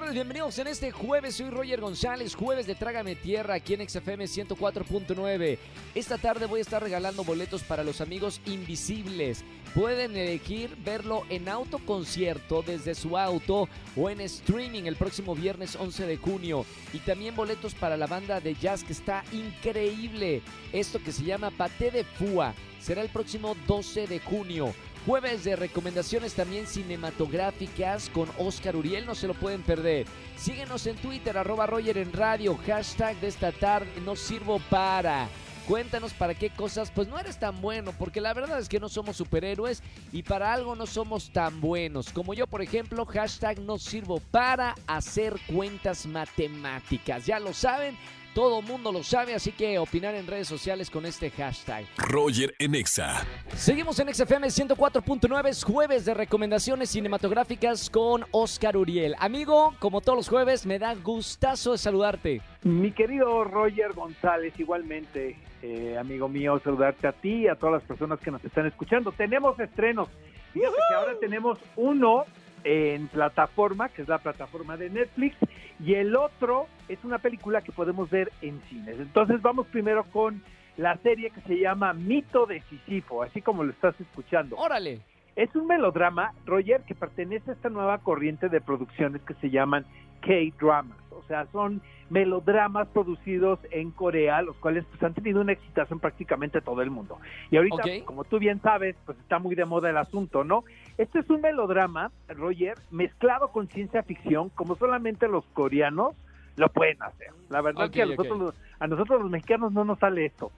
Tardes, bienvenidos en este jueves. Soy Roger González, jueves de Trágame Tierra aquí en XFM 104.9. Esta tarde voy a estar regalando boletos para los amigos invisibles. Pueden elegir verlo en autoconcierto desde su auto o en streaming el próximo viernes 11 de junio. Y también boletos para la banda de jazz que está increíble. Esto que se llama Paté de Fua. Será el próximo 12 de junio. Jueves de recomendaciones también cinematográficas con Oscar Uriel, no se lo pueden perder. Síguenos en Twitter, arroba Roger en radio, hashtag de esta tarde, no sirvo para. Cuéntanos para qué cosas, pues no eres tan bueno, porque la verdad es que no somos superhéroes y para algo no somos tan buenos. Como yo, por ejemplo, hashtag no sirvo para hacer cuentas matemáticas. Ya lo saben, todo mundo lo sabe, así que opinar en redes sociales con este hashtag. Roger en Exa. Seguimos en XFM 104.9, es jueves de recomendaciones cinematográficas con Oscar Uriel. Amigo, como todos los jueves, me da gustazo de saludarte. Mi querido Roger González, igualmente, eh, amigo mío, saludarte a ti y a todas las personas que nos están escuchando. Tenemos estrenos. Fíjate que ahora tenemos uno en plataforma, que es la plataforma de Netflix, y el otro es una película que podemos ver en cines. Entonces vamos primero con la serie que se llama Mito de Sísifo, así como lo estás escuchando. Órale. Es un melodrama, Roger, que pertenece a esta nueva corriente de producciones que se llaman K-dramas. O sea, son melodramas producidos en Corea, los cuales pues, han tenido una excitación en prácticamente todo el mundo. Y ahorita, Ok. como tú bien sabes, pues está muy de moda el asunto, ¿no? Este es un melodrama, Roger, mezclado con ciencia ficción, como solamente los coreanos lo pueden hacer. La verdad Ok, que a nosotros, los- a nosotros los mexicanos no nos sale esto.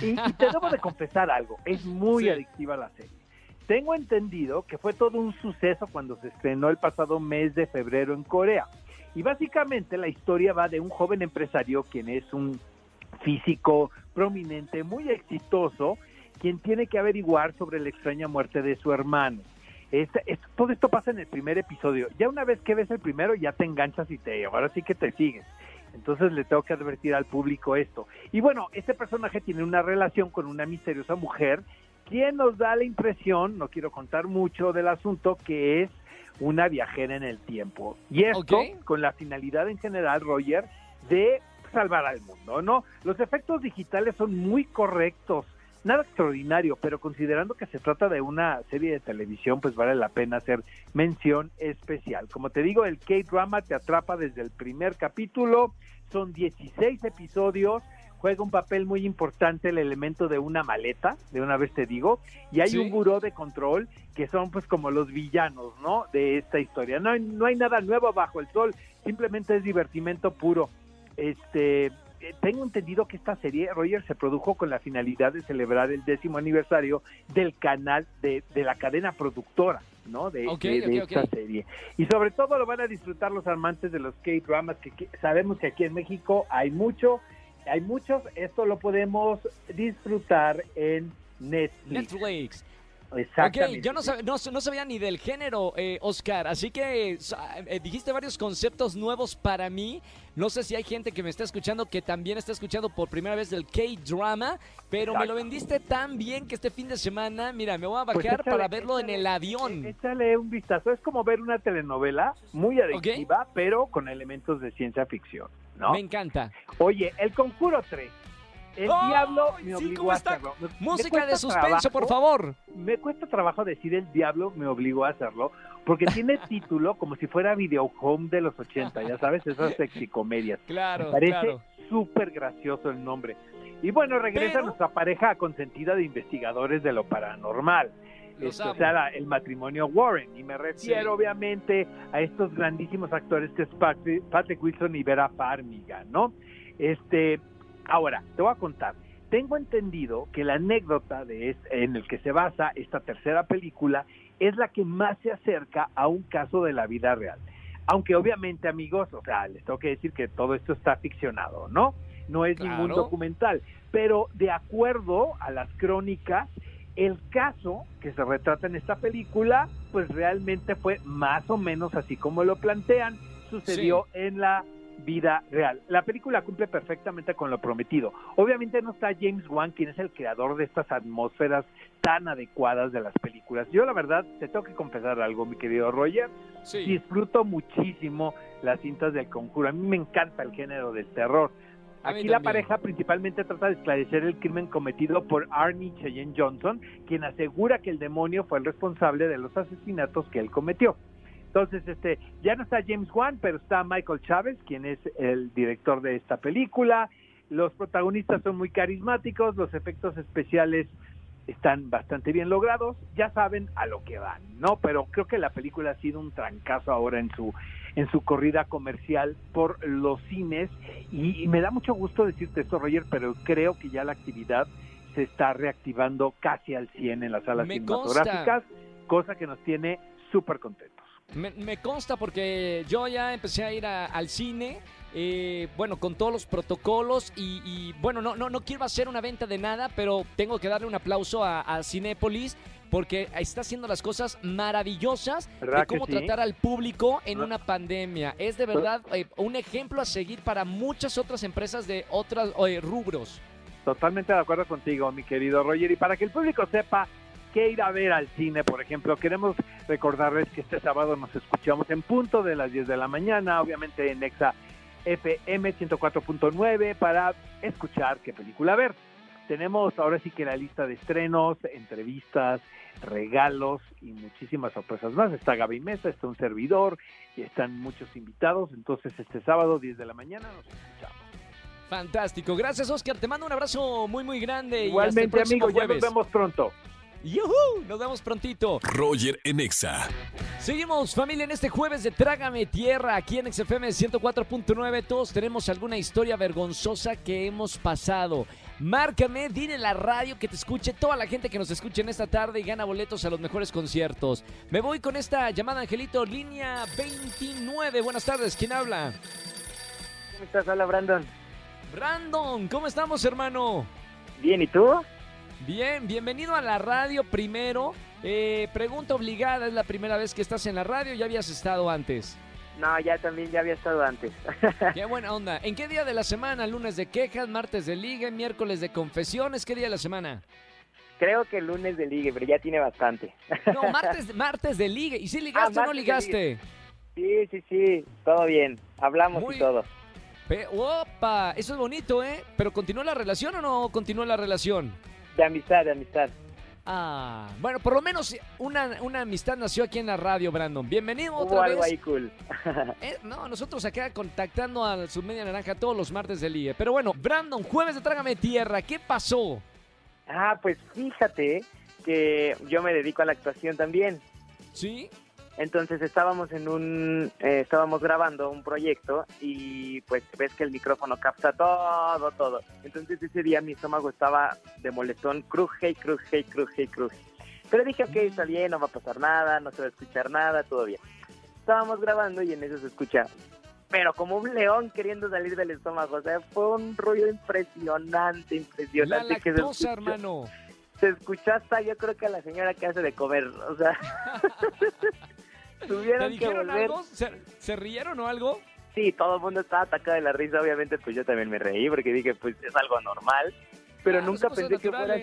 Y, y te debo de confesar algo, es muy Sí. adictiva la serie. Tengo entendido que fue todo un suceso cuando se estrenó el pasado mes de febrero en Corea. Y básicamente la historia va de un joven empresario quien es un físico prominente, muy exitoso, quien tiene que averiguar sobre la extraña muerte de su hermano. Es- todo esto pasa en el primer episodio. Ya una vez que ves el primero, ya te enganchas y te ahora sí que te sigues. Entonces le tengo que advertir al público esto. Y bueno, este personaje tiene una relación con una misteriosa mujer, quien nos da la impresión, no quiero contar mucho del asunto, que es una viajera en el tiempo. Y esto con la finalidad en general, Roger, de salvar al mundo, ¿no? Los efectos digitales son muy correctos, nada extraordinario, pero considerando que se trata de una serie de televisión, pues vale la pena hacer mención especial. Como te digo, el K-drama te atrapa desde el primer capítulo, son 16 episodios, juega un papel muy importante el elemento de una maleta, de una vez te digo, y hay Sí. un buró de control que son pues como los villanos, ¿no? De esta historia. No hay, no hay nada nuevo bajo el sol, simplemente es divertimento puro. Este, eh, tengo entendido que esta serie, Roger, se produjo con la finalidad de celebrar el décimo aniversario del canal de, de la cadena productora, ¿no? De, esta serie. Y sobre todo lo van a disfrutar los amantes de los K-dramas, que, que sabemos que aquí en México hay mucho, hay muchos, esto lo podemos disfrutar en Netflix. Exactamente. Ok, yo no, sab- no, no sabía ni del género, eh, Oscar, así que eh, dijiste varios conceptos nuevos para mí. No sé si hay gente que me está escuchando que también está escuchando por primera vez del K-drama, pero me lo vendiste tan bien que este fin de semana, mira, me voy a bajar Pues échale- para verlo en el avión. eh, Échale un vistazo. Es como ver una telenovela muy adictiva, pero con elementos de ciencia ficción, ¿no? Me encanta. Oye, El Conjuro 3. El ¡Ay, diablo me sí, obligó cómo a hacerlo. Me- Música de suspenso, por favor. Me cuesta trabajo decir el diablo me obligó a hacerlo, porque tiene título como si fuera Video Home de los 80, ya sabes, esas sexicomedias. Claro, Me parece claro. súper gracioso el nombre. Y bueno, regresa Pero- nuestra pareja consentida de investigadores de lo paranormal. Este, o sea, la- el matrimonio Warren. Y me refiero, Sí. obviamente, a estos grandísimos actores que es Patrick, Patrick Wilson y Vera Farmiga, ¿no? Este, ahora, te voy a contar. Tengo entendido que la anécdota de es- en el que se basa esta tercera película es la que más se acerca a un caso de la vida real. Aunque obviamente, amigos, o sea, les tengo que decir que todo esto está ficcionado, ¿no? No es ningún documental. Pero de acuerdo a las crónicas, el caso que se retrata en esta película, pues realmente fue más o menos así como lo plantean. Sucedió en la vida real. La película cumple perfectamente con lo prometido. Obviamente no está James Wan, quien es el creador de estas atmósferas tan adecuadas de las películas. Yo la verdad te tengo que confesar algo, mi querido Roger. Sí. Disfruto muchísimo las cintas del conjuro. A mí me encanta el género del terror. Aquí la pareja principalmente trata de esclarecer el crimen cometido por Arnie Cheyenne Johnson, quien asegura que el demonio fue el responsable de los asesinatos que él cometió. Entonces, este, ya no está James Wan, pero está Michael Chávez, quien es el director de esta película. Los protagonistas son muy carismáticos, los efectos especiales están bastante bien logrados, ya saben a lo que van, ¿no? Pero creo que la película ha sido un trancazo ahora en su en su corrida comercial por los cines y, y me da mucho gusto decirte esto, Roger, pero creo que ya la actividad se está reactivando casi al 100 en las salas Me cinematográficas, cosa que nos tiene súper contentos. Me, me consta porque yo ya empecé a ir a- al cine, eh, bueno, con todos los protocolos y, y, bueno, no, no, no quiero hacer una venta de nada, pero tengo que darle un aplauso a, a Cinépolis porque está haciendo las cosas maravillosas de ¿Verdad que cómo sí? tratar al público en Ah. una pandemia. Es de verdad eh, un ejemplo a seguir para muchas otras empresas de otros rubros. Totalmente de acuerdo contigo, mi querido Roger. Y para que el público sepa qué ir a ver al cine, por ejemplo, queremos recordarles que este sábado nos escuchamos en punto de las 10 de la mañana, obviamente en Exa FM 104.9 para escuchar qué película ver. Tenemos ahora sí que la lista de estrenos, entrevistas, regalos y muchísimas sorpresas más. Está Gaby Mesa, está un servidor y están muchos invitados. Entonces este sábado 10 de la mañana nos escuchamos. Fantástico. Gracias, Oscar. Te mando un abrazo muy, muy grande. y hasta el Igualmente, próximo amigos, ya nos jueves. vemos pronto. ¡Yujú! Nos vemos prontito. Roger en Exa. Seguimos, familia, en este jueves de Trágame Tierra, aquí en XFM 104.9. Todos tenemos alguna historia vergonzosa que hemos pasado. Márcame, dile la radio que te escuche toda la gente que nos escuche en esta tarde y gana boletos a los mejores conciertos. Me voy con esta llamada, Angelito, línea 29. Buenas tardes, ¿quién habla? ¿Cómo estás? Hola, Brandon. Brandon, ¿cómo estamos, hermano? Bien, ¿y tú? Bien, bienvenido a la radio primero. Eh, pregunta obligada, ¿es la primera vez que estás en la radio? ¿Ya habías estado antes? No, ya también, ya había estado antes. Qué buena onda. ¿En qué día de la semana? ¿Lunes de quejas, martes de liga, miércoles de confesiones? ¿Qué día de la semana? Creo que el lunes de ligue, pero ya tiene bastante. No, martes, martes de liga. ¿Y si ligaste Ah, o no ligaste? Sí, sí, sí, todo bien. Hablamos Muy- y todo. Pe- ¡Opa! Eso es bonito, ¿eh? ¿Pero continuó la relación o no continuó la relación? De amistad, de amistad. Ah, bueno, por lo menos una, una amistad nació aquí en la radio, Brandon. Bienvenido Hubo otra algo vez. ahí cool. Eh, no, nosotros acá contactando al Submedia Naranja todos los martes de liga. Pero bueno, Brandon, jueves de Trágame Tierra, ¿qué pasó? ah, pues fíjate que yo me dedico a la actuación también. ¿Sí? Entonces estábamos en un, eh, estábamos grabando un proyecto y pues ves que el micrófono capta todo, todo. Entonces ese día mi estómago estaba de molestón, cruje y cruje y cruje y cruje. Pero dije, ok, está bien, no va a pasar nada, no se va a escuchar nada, todo bien. Estábamos grabando y en eso se escucha, pero como un león queriendo salir del estómago. O sea, fue un ruido impresionante, La impresionante. que se lactosa, hermano. se escuchó hasta yo creo que a la señora que hace de comer, o sea, ¿Te tuvieron que dijeron volver. algo? ¿Se, se rieron o algo? Sí, todo el mundo estaba atacado de la risa, obviamente pues yo también me reí porque dije pues es algo normal, pero Claro, nunca pensé que fuera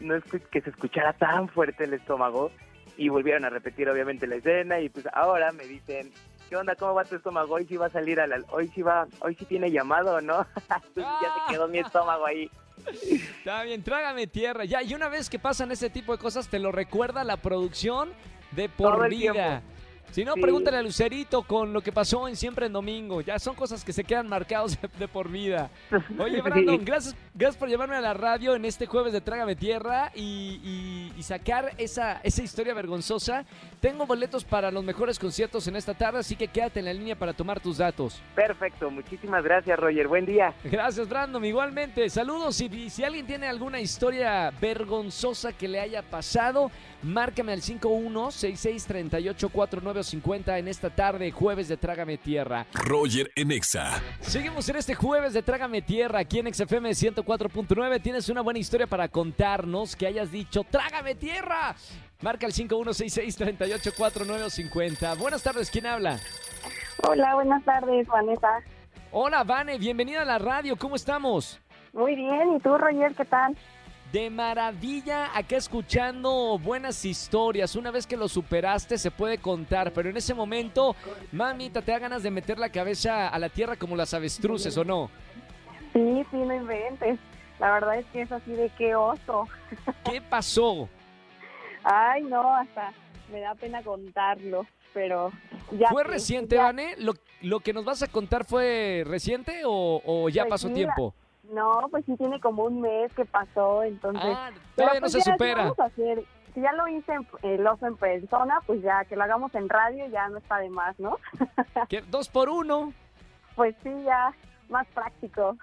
no que se escuchara tan fuerte el estómago y volvieron a repetir obviamente la escena y pues ahora me dicen ¿Qué onda? ¿Cómo va tu estómago? Hoy sí va a salir a la... Hoy sí va... Hoy sí tiene llamado, ¿no? Ya se quedó mi estómago ahí. Está bien, trágame tierra. Ya, y una vez que pasan ese tipo de cosas, te lo recuerda la producción de por vida. tiempo. Si no, Sí. pregúntale a Lucerito con lo que pasó en Siempre en Domingo. Ya son cosas que se quedan marcados de, de por vida. Oye, Brandon, Sí. gracias, gracias por llevarme a la radio en este jueves de Trágame Tierra y, y- y sacar esa, esa historia vergonzosa. Tengo boletos para los mejores conciertos en esta tarde, así que quédate en la línea para tomar tus datos. Perfecto, muchísimas gracias Roger, buen día. Gracias, Brandon. Igualmente, saludos. Y si alguien tiene alguna historia vergonzosa que le haya pasado, márcame al 5166384950 en esta tarde, jueves de Trágame Tierra. Roger en Exa. Seguimos en este jueves de Trágame Tierra aquí en XFM 104.9. Tienes una buena historia para contarnos que hayas dicho ¡Trágame Tierra! Marca el 5166384950. Buenas tardes, ¿quién habla? Hola, buenas tardes, Vanessa. Hola, Vane, bienvenida a la radio, ¿cómo estamos? Muy bien, ¿y tú, Roger, qué tal? De maravilla, acá escuchando buenas historias. Una vez que lo superaste se puede contar, pero en ese momento, mamita, te da ganas de meter la cabeza a la tierra como las avestruces, ¿o no? Sí, sí, no inventes. La verdad es que es así de qué oso. ¿Qué pasó? Ay, no, hasta me da pena contarlo, pero ya. ¿Fue reciente, ya- Vane? ¿Lo, lo que nos vas a contar fue reciente o, o ya Pues pasó mira, tiempo? No, pues sí tiene como un mes que pasó, entonces. Ah, todavía no pues, se ya, ¿qué supera. vamos a hacer? Si ya lo hice en, el oso en persona, pues ya que lo hagamos en radio ya no está de más, ¿no? ¿Qué? Dos por uno. Pues sí, ya más práctico.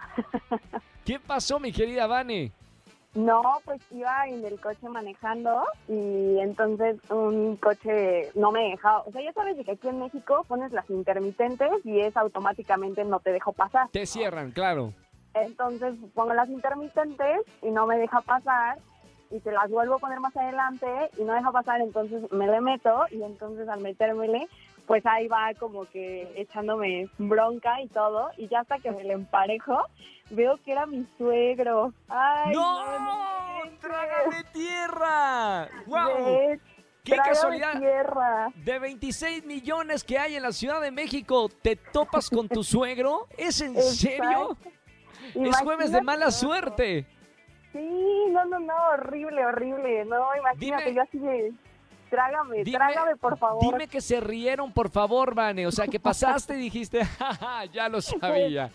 ¿Qué pasó, mi querida Vane? No, pues iba en el coche manejando y entonces un coche no me dejaba. O sea, ya sabes que aquí en México pones las intermitentes y es automáticamente no te dejo pasar. Te cierran, claro. Entonces pongo las intermitentes y no me deja pasar y te las vuelvo a poner más adelante y no deja pasar, entonces me le meto y entonces al metérmele, pues ahí va como que echándome bronca y todo y ya hasta que me le emparejo, veo que era mi suegro. Ay, ¡No! inventes. ¡Trágame tierra! ¡Wow! ¡Qué trágame casualidad! tierra. De 26 millones que hay en la Ciudad de México, ¿te topas con tu suegro? ¿Es en serio? Es jueves de mala suerte. Sí, no, no, no, horrible, horrible. No, imagínate, Dime- yo así de, trágame, Dime- trágame, por favor. Dime que se rieron, por favor, Vane. O sea, que pasaste y dijiste, "Ja, ja, ya lo sabía.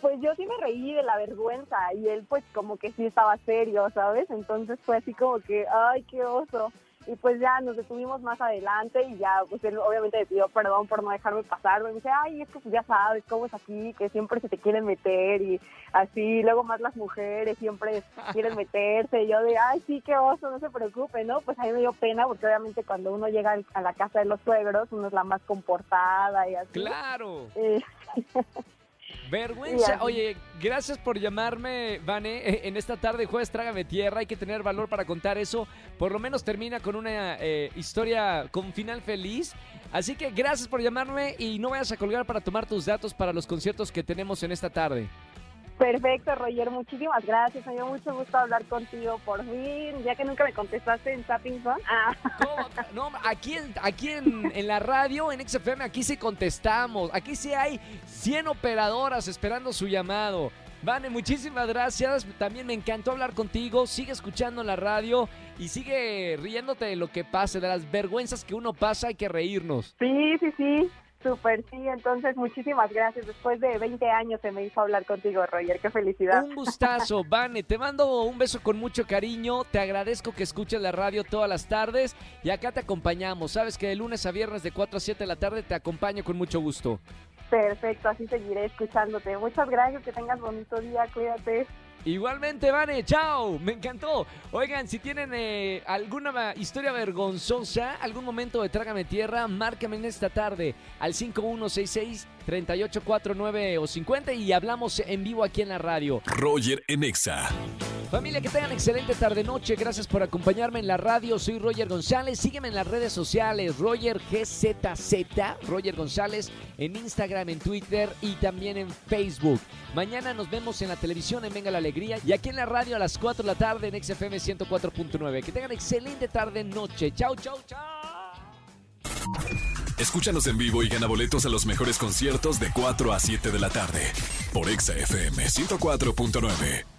Pues yo sí me reí de la vergüenza y él pues como que sí estaba serio, ¿sabes? Entonces fue así como que, ay, qué oso. Y pues ya nos detuvimos más adelante y ya, pues él obviamente me pidió perdón por no dejarme pasar. Me dice, ay, es que pues, ya sabes cómo es aquí, que siempre se te quieren meter y así. Luego más las mujeres siempre quieren meterse. Y yo de, ay, sí, qué oso, no se preocupe, ¿no? Pues a mí me dio pena porque obviamente cuando uno llega a la casa de los suegros, uno es la más comportada y así. Claro. Eh, Vergüenza. Oye, gracias por llamarme, Vane. Eh, En esta tarde, jueves, trágame tierra. Hay que tener valor para contar eso. Por lo menos termina con una eh, historia con final feliz. Así que gracias por llamarme y no vayas a colgar para tomar tus datos para los conciertos que tenemos en esta tarde. Perfecto, Roger, muchísimas gracias. Me dio mucho gusto hablar contigo por fin, ya que nunca me contestaste en Zapping Zone. Ah, No, no, aquí, en, aquí en, en la radio, en XFM, aquí sí contestamos. Aquí sí hay 100 operadoras esperando su llamado. Vane, muchísimas gracias. También me encantó hablar contigo. Sigue escuchando la radio y sigue riéndote de lo que pase, de las vergüenzas que uno pasa. Hay que reírnos. sí, sí, sí, súper sí. Entonces, muchísimas gracias. Después de 20 años se me hizo hablar contigo, Roger. Qué felicidad. Un gustazo, Vane. Te mando un beso con mucho cariño. Te agradezco que escuches la radio todas las tardes y acá te acompañamos. Sabes que de lunes a viernes de 4 a 7 de la tarde te acompaño con mucho gusto. Perfecto, así seguiré escuchándote. Muchas gracias, que tengas bonito día, cuídate. Igualmente, Vane, chao, me encantó. Oigan, si tienen eh, alguna historia vergonzosa, algún momento de Trágame Tierra, márcame en esta tarde al 5166-3849 o 50 y hablamos en vivo aquí en la radio. Roger en Exa. Familia, que tengan excelente tarde-noche. Gracias por acompañarme en la radio. Soy Roger González. Sígueme en las redes sociales. Roger GZZ. Roger González en Instagram, en Twitter y también en Facebook. Mañana nos vemos en la televisión en Venga la Alegría y aquí en la radio a las 4 de la tarde en XFM 104.9. Que tengan excelente tarde-noche. Chau, chau, chau. Escúchanos en vivo y gana boletos a los mejores conciertos de 4 a 7 de la tarde por Exa FM 104.9.